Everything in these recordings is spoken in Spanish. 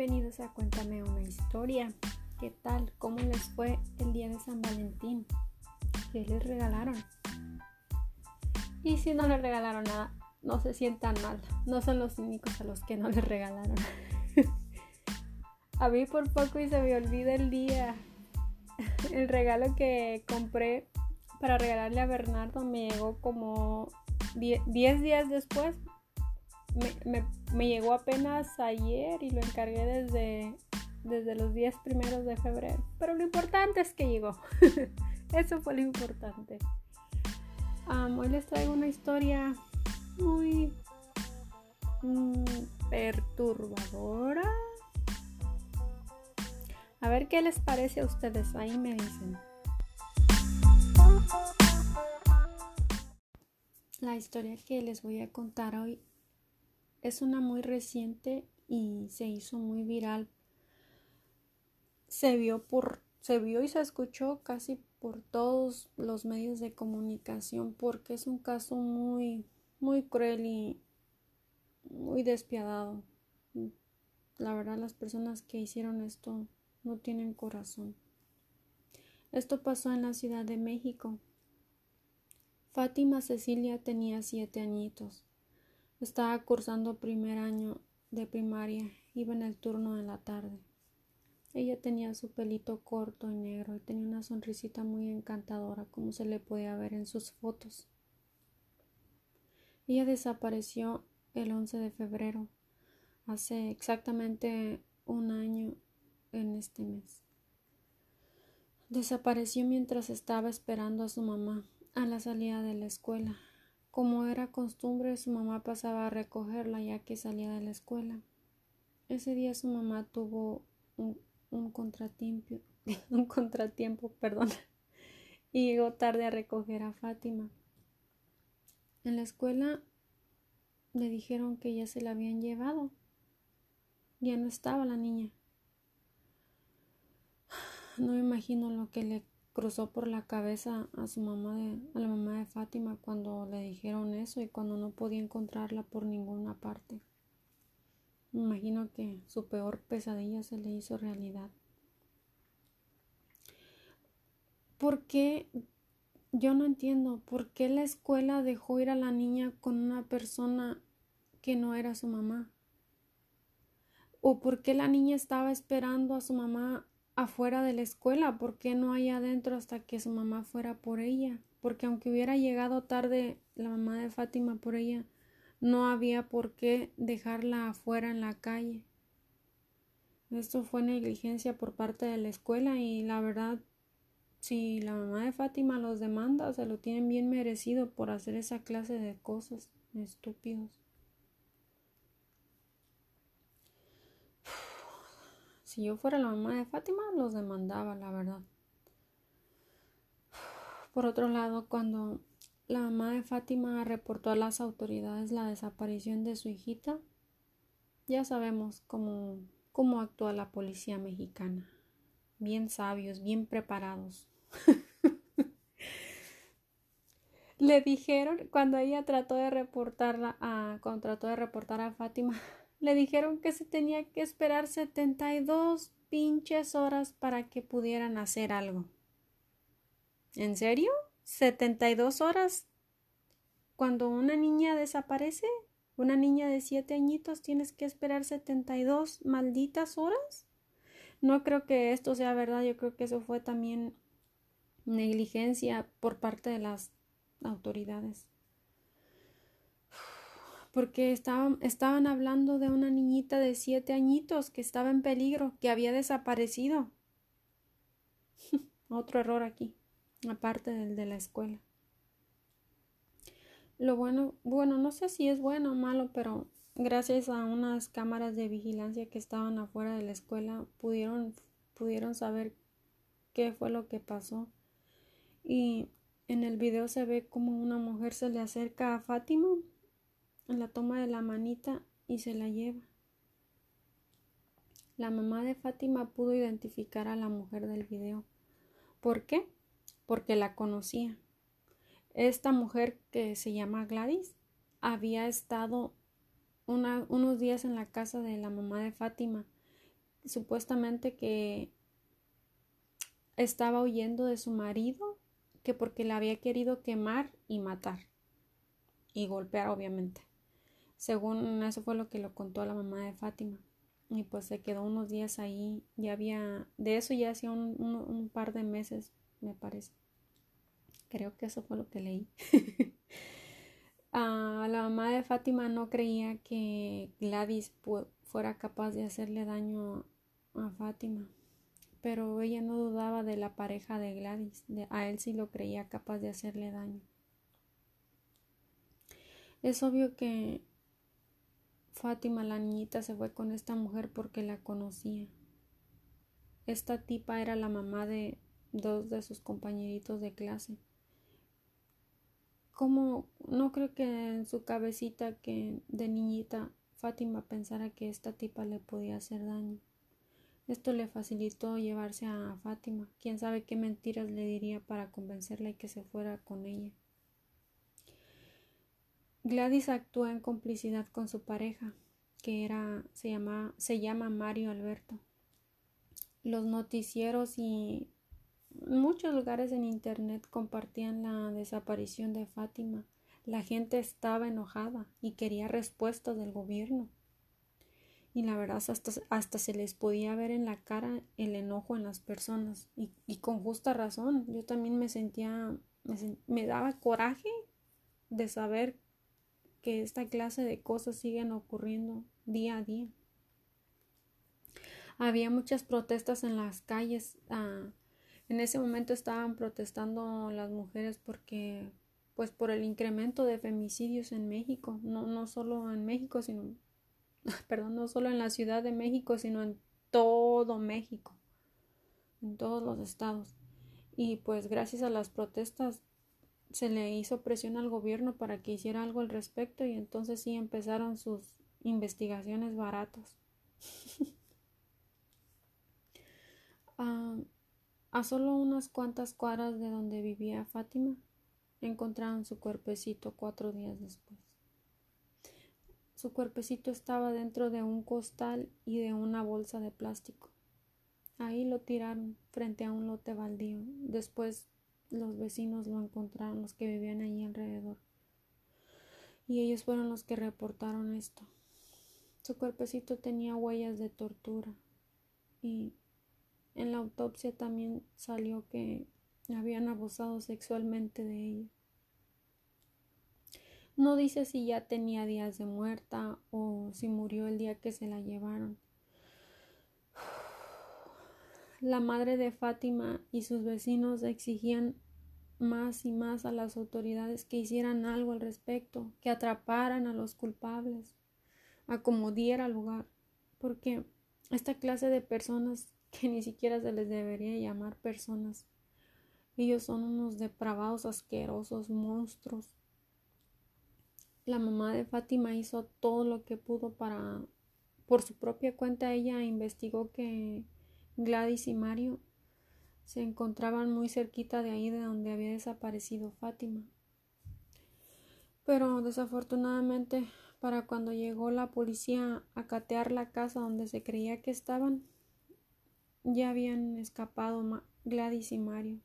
bienvenidos a Cuéntame una historia. ¿Qué tal? ¿Cómo les fue el día de San Valentín? ¿Qué les regalaron? Y si no les regalaron nada, no se sientan mal. No son los únicos a los que no les regalaron. a mí por poco y se me olvida el día. El regalo que compré para regalarle a Bernardo me llegó como 10 días después me, llegó apenas ayer y lo encargué desde, desde los 10 primeros de febrero. Pero lo importante es que llegó. Eso fue lo importante. hoy les traigo una historia muy mm, perturbadora. A ver qué les parece a ustedes. Ahí me dicen. La historia que les voy a contar hoy es una muy reciente y se hizo muy viral. Se vio por se vio y se escuchó casi por todos los medios de comunicación porque es un caso muy muy cruel y muy despiadado. La verdad las personas que hicieron esto no tienen corazón. Esto pasó en la Ciudad de México. Fátima Cecilia tenía siete añitos. Estaba cursando primer año de primaria, iba en el turno de la tarde. Ella tenía su pelito corto y negro y tenía una sonrisita muy encantadora como se le podía ver en sus fotos. Ella desapareció el 11 de febrero, hace exactamente un año en este mes. Desapareció mientras estaba esperando a su mamá a la salida de la escuela. Como era costumbre, su mamá pasaba a recogerla ya que salía de la escuela. Ese día su mamá tuvo un, contratiempo, un contratiempo, perdón, y llegó tarde a recoger a Fátima. En la escuela le dijeron que ya se la habían llevado. Ya no estaba la niña. No me imagino lo que le cruzó por la cabeza a su mamá de, a la mamá de Fátima cuando le dijeron eso y cuando no podía encontrarla por ninguna parte. Me imagino que su peor pesadilla se le hizo realidad. ¿Por qué? Yo no entiendo por qué la escuela dejó ir a la niña con una persona que no era su mamá. ¿O por qué la niña estaba esperando a su mamá afuera de la escuela, ¿por qué no hay adentro hasta que su mamá fuera por ella? Porque aunque hubiera llegado tarde la mamá de Fátima por ella, no había por qué dejarla afuera en la calle. Esto fue negligencia por parte de la escuela y la verdad, si la mamá de Fátima los demanda, se lo tienen bien merecido por hacer esa clase de cosas estúpidos. Si yo fuera la mamá de Fátima, los demandaba, la verdad. Por otro lado, cuando la mamá de Fátima reportó a las autoridades la desaparición de su hijita, ya sabemos cómo, cómo actúa la policía mexicana. Bien sabios, bien preparados. Le dijeron cuando ella trató de reportarla a, cuando trató de reportar a Fátima, le dijeron que se tenía que esperar 72 pinches horas para que pudieran hacer algo. ¿En serio? ¿72 horas? Cuando una niña desaparece, una niña de siete añitos, tienes que esperar 72 malditas horas. No creo que esto sea verdad, yo creo que eso fue también negligencia por parte de las autoridades porque estaban, estaban hablando de una niñita de siete añitos que estaba en peligro, que había desaparecido. Otro error aquí, aparte del de la escuela. Lo bueno, bueno, no sé si es bueno o malo, pero gracias a unas cámaras de vigilancia que estaban afuera de la escuela, pudieron, pudieron saber qué fue lo que pasó. Y en el video se ve como una mujer se le acerca a Fátima la toma de la manita y se la lleva. La mamá de Fátima pudo identificar a la mujer del video. ¿Por qué? Porque la conocía. Esta mujer que se llama Gladys había estado unos días en la casa de la mamá de Fátima supuestamente que estaba huyendo de su marido, que porque la había querido quemar y matar y golpear obviamente. Según eso fue lo que lo contó la mamá de Fátima. Y pues se quedó unos días ahí. Ya había, de eso ya hacía un, par de meses, me parece. Creo que eso fue lo que leí. Ah, la mamá de Fátima no creía que Gladys fuera capaz de hacerle daño a Fátima, pero ella no dudaba de la pareja de Gladys, a él sí lo creía capaz de hacerle daño. Es obvio que Fátima, la niñita, se fue con esta mujer porque la conocía. Esta tipa era la mamá de dos de sus compañeritos de clase como no creo que en su cabecita que de niñita Fátima pensara que esta tipa le podía hacer daño. Esto le facilitó llevarse a Fátima. Quién sabe qué mentiras le diría para convencerla y que se fuera con ella. Gladys actuó en complicidad con su pareja, que era se llama se llama Mario Alberto. Los noticieros y muchos lugares en Internet compartían la desaparición de Fátima. La gente estaba enojada y quería respuestas del gobierno. Y la verdad hasta, hasta se les podía ver en la cara el enojo en las personas. Y, y con justa razón. Yo también me sentía, me, me daba coraje de saber que esta clase de cosas siguen ocurriendo día a día. Había muchas protestas en las calles. Uh, en ese momento estaban protestando las mujeres porque pues por el incremento de femicidios en México, no, no solo en México, sino, perdón, no solo en la Ciudad de México, sino en todo México, en todos los estados. Y pues gracias a las protestas se le hizo presión al gobierno para que hiciera algo al respecto y entonces sí empezaron sus investigaciones baratas. Ah, a solo unas cuantas cuadras de donde vivía Fátima, encontraron su cuerpecito cuatro días después. Su cuerpecito estaba dentro de un costal y de una bolsa de plástico. Ahí lo tiraron frente a un lote baldío. Después los vecinos lo encontraron, los que vivían allí alrededor. Y ellos fueron los que reportaron esto. Su cuerpecito tenía huellas de tortura y en la autopsia también salió que habían abusado sexualmente de ella. No dice si ya tenía días de muerta o si murió el día que se la llevaron. La madre de Fátima y sus vecinos exigían más y más a las autoridades que hicieran algo al respecto, que atraparan a los culpables, a como diera lugar, porque esta clase de personas que ni siquiera se les debería llamar personas. Ellos son unos depravados, asquerosos, monstruos. La mamá de Fátima hizo todo lo que pudo para, por su propia cuenta, ella investigó que Gladys y Mario se encontraban muy cerquita de ahí de donde había desaparecido Fátima. Pero desafortunadamente, para cuando llegó la policía a catear la casa donde se creía que estaban, ya habían escapado Gladys y Mario.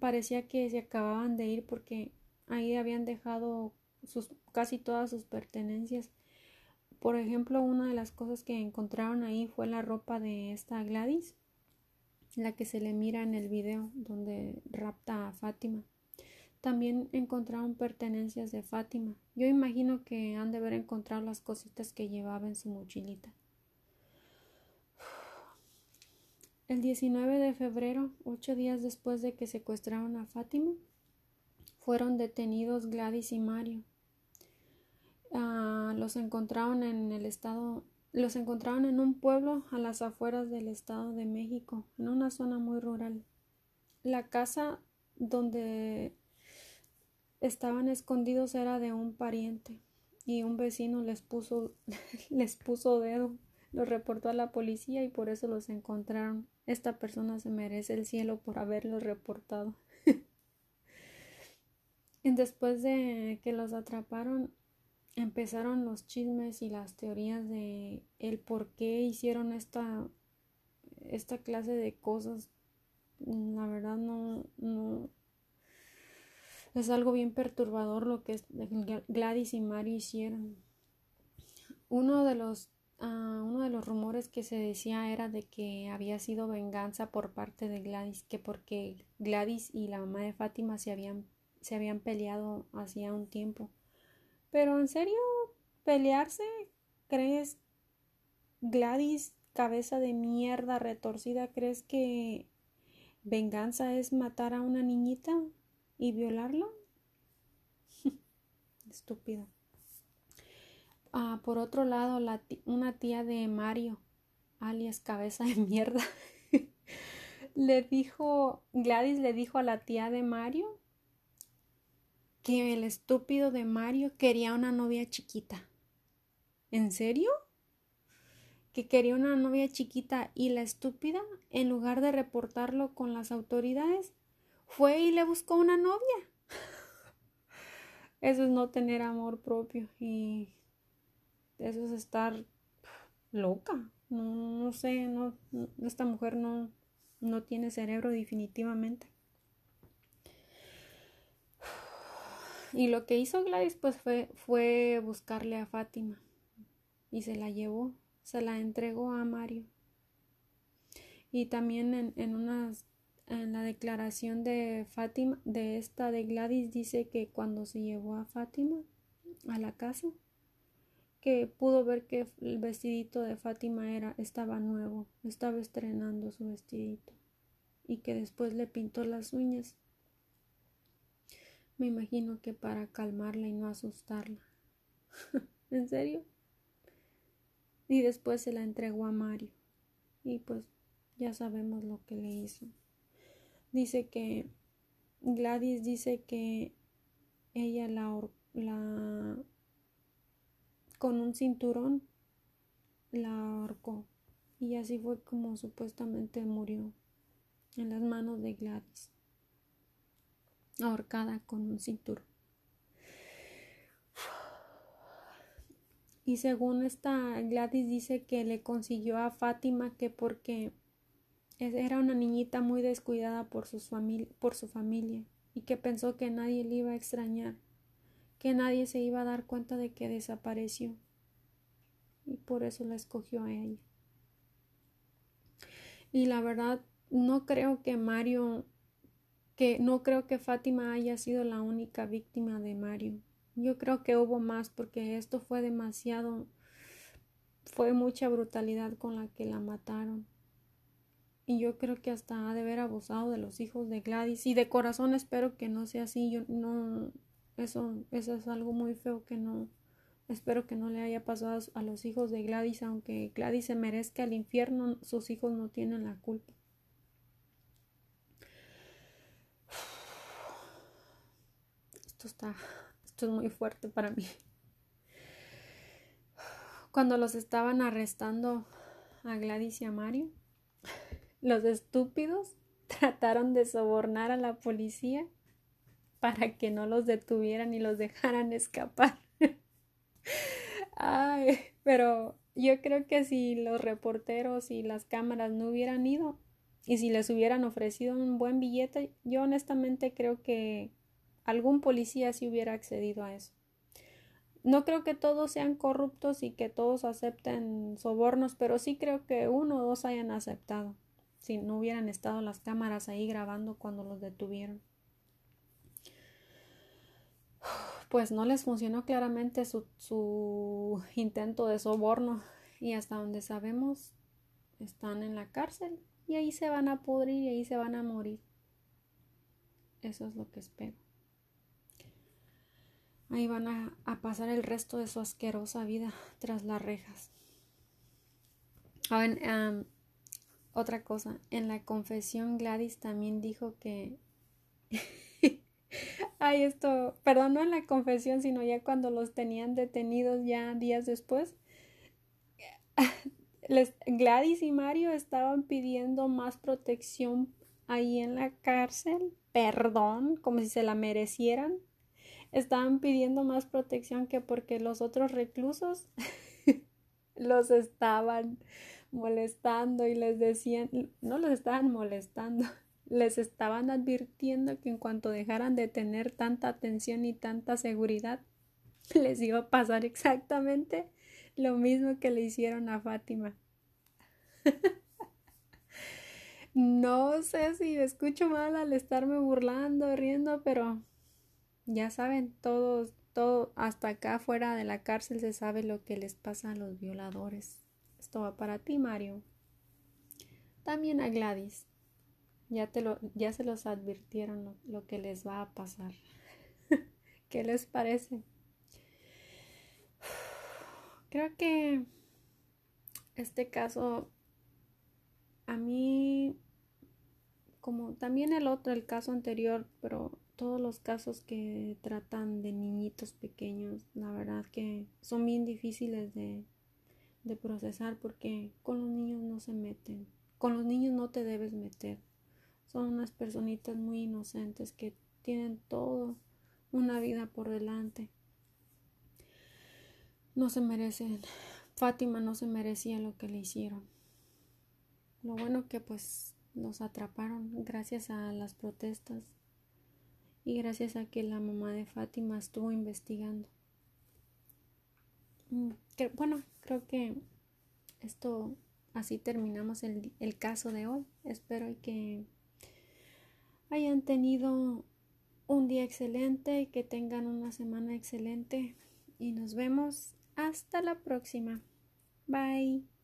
Parecía que se acababan de ir porque ahí habían dejado sus, casi todas sus pertenencias. Por ejemplo, una de las cosas que encontraron ahí fue la ropa de esta Gladys, la que se le mira en el video donde rapta a Fátima. También encontraron pertenencias de Fátima. Yo imagino que han de haber encontrado las cositas que llevaba en su mochilita. El 19 de febrero, ocho días después de que secuestraron a Fátima, fueron detenidos Gladys y Mario. Ah, los encontraron en el estado, los encontraron en un pueblo a las afueras del estado de México, en una zona muy rural. La casa donde estaban escondidos era de un pariente y un vecino les puso les puso dedo, los reportó a la policía y por eso los encontraron esta persona se merece el cielo por haberlo reportado. Después de que los atraparon, empezaron los chismes y las teorías de el por qué hicieron esta esta clase de cosas, la verdad no, no, es algo bien perturbador lo que Gladys y Mario hicieron. Uno de los uh, uno de los rumores que se decía era de que había sido venganza por parte de Gladys, que porque Gladys y la mamá de Fátima se habían se habían peleado hacía un tiempo. Pero en serio, pelearse, ¿crees Gladys, cabeza de mierda retorcida, crees que venganza es matar a una niñita y violarla? Estúpida. Ah, por otro lado, la una tía de Mario, alias cabeza de mierda, le dijo, Gladys le dijo a la tía de Mario que el estúpido de Mario quería una novia chiquita. ¿En serio? Que quería una novia chiquita y la estúpida, en lugar de reportarlo con las autoridades, fue y le buscó una novia. Eso es no tener amor propio y eso es estar loca. No, sé, no, esta mujer no, no tiene cerebro definitivamente. Y lo que hizo Gladys pues fue, fue buscarle a Fátima y se la llevó, se la entregó a Mario. Y también en, en unas en la declaración de Fátima, de esta de Gladys, dice que cuando se llevó a Fátima a la casa, que pudo ver que el vestidito de Fátima era, estaba nuevo, estaba estrenando su vestidito, y que después le pintó las uñas. Me imagino que para calmarla y no asustarla. ¿En serio? Y después se la entregó a Mario. Y pues ya sabemos lo que le hizo dice que Gladys dice que ella la, la con un cinturón la ahorcó y así fue como supuestamente murió en las manos de Gladys ahorcada con un cinturón y según esta Gladys dice que le consiguió a Fátima que porque era una niñita muy descuidada por, por su familia y que pensó que nadie le iba a extrañar, que nadie se iba a dar cuenta de que desapareció. Y por eso la escogió a ella. Y la verdad, no creo que Mario, que no creo que Fátima haya sido la única víctima de Mario. Yo creo que hubo más porque esto fue demasiado, fue mucha brutalidad con la que la mataron. Y yo creo que hasta ha de haber abusado de los hijos de Gladys. Y de corazón espero que no sea así. Yo no, eso, eso es algo muy feo que no, espero que no le haya pasado a los hijos de Gladys. Aunque Gladys se merezca el infierno, sus hijos no tienen la culpa. Esto está, esto es muy fuerte para mí. Cuando los estaban arrestando a Gladys y a Mario, los estúpidos trataron de sobornar a la policía para que no los detuvieran y los dejaran escapar. Ay, pero yo creo que si los reporteros y las cámaras no hubieran ido y si les hubieran ofrecido un buen billete, yo honestamente creo que algún policía sí hubiera accedido a eso. No creo que todos sean corruptos y que todos acepten sobornos, pero sí creo que uno o dos hayan aceptado si no hubieran estado las cámaras ahí grabando cuando los detuvieron. Pues no les funcionó claramente su, su intento de soborno y hasta donde sabemos están en la cárcel y ahí se van a pudrir y ahí se van a morir. Eso es lo que espero. Ahí van a, pasar el resto de su asquerosa vida tras las rejas. A ver, otra cosa, en la confesión Gladys también dijo que... Ay, esto, perdón, no en la confesión, sino ya cuando los tenían detenidos ya días después. Gladys y Mario estaban pidiendo más protección ahí en la cárcel, perdón, como si se la merecieran. Estaban pidiendo más protección que porque los otros reclusos los estaban molestando y les decían, no los estaban molestando, les estaban advirtiendo que en cuanto dejaran de tener tanta atención y tanta seguridad, les iba a pasar exactamente lo mismo que le hicieron a Fátima. no sé si escucho mal al estarme burlando, riendo, pero ya saben, todos, todo, hasta acá fuera de la cárcel se sabe lo que les pasa a los violadores. Esto va para ti, Mario. También a Gladys. Ya, te lo, ya se los advirtieron lo, que les va a pasar. ¿Qué les parece? Creo que este caso a mí, como también el otro, el caso anterior, pero todos los casos que tratan de niñitos pequeños, la verdad que son bien difíciles de, procesar porque con los niños no se meten. Con los niños no te debes meter son unas personitas muy inocentes que tienen todo una vida por delante. No se merecen. Fátima no se merecía lo que le hicieron. Lo bueno que pues los atraparon gracias a las protestas y gracias a que la mamá de Fátima estuvo investigando. Mm, bueno, creo que esto así terminamos el, el caso de hoy. Espero que hayan tenido un día excelente y que tengan una semana excelente y nos vemos hasta la próxima. Bye.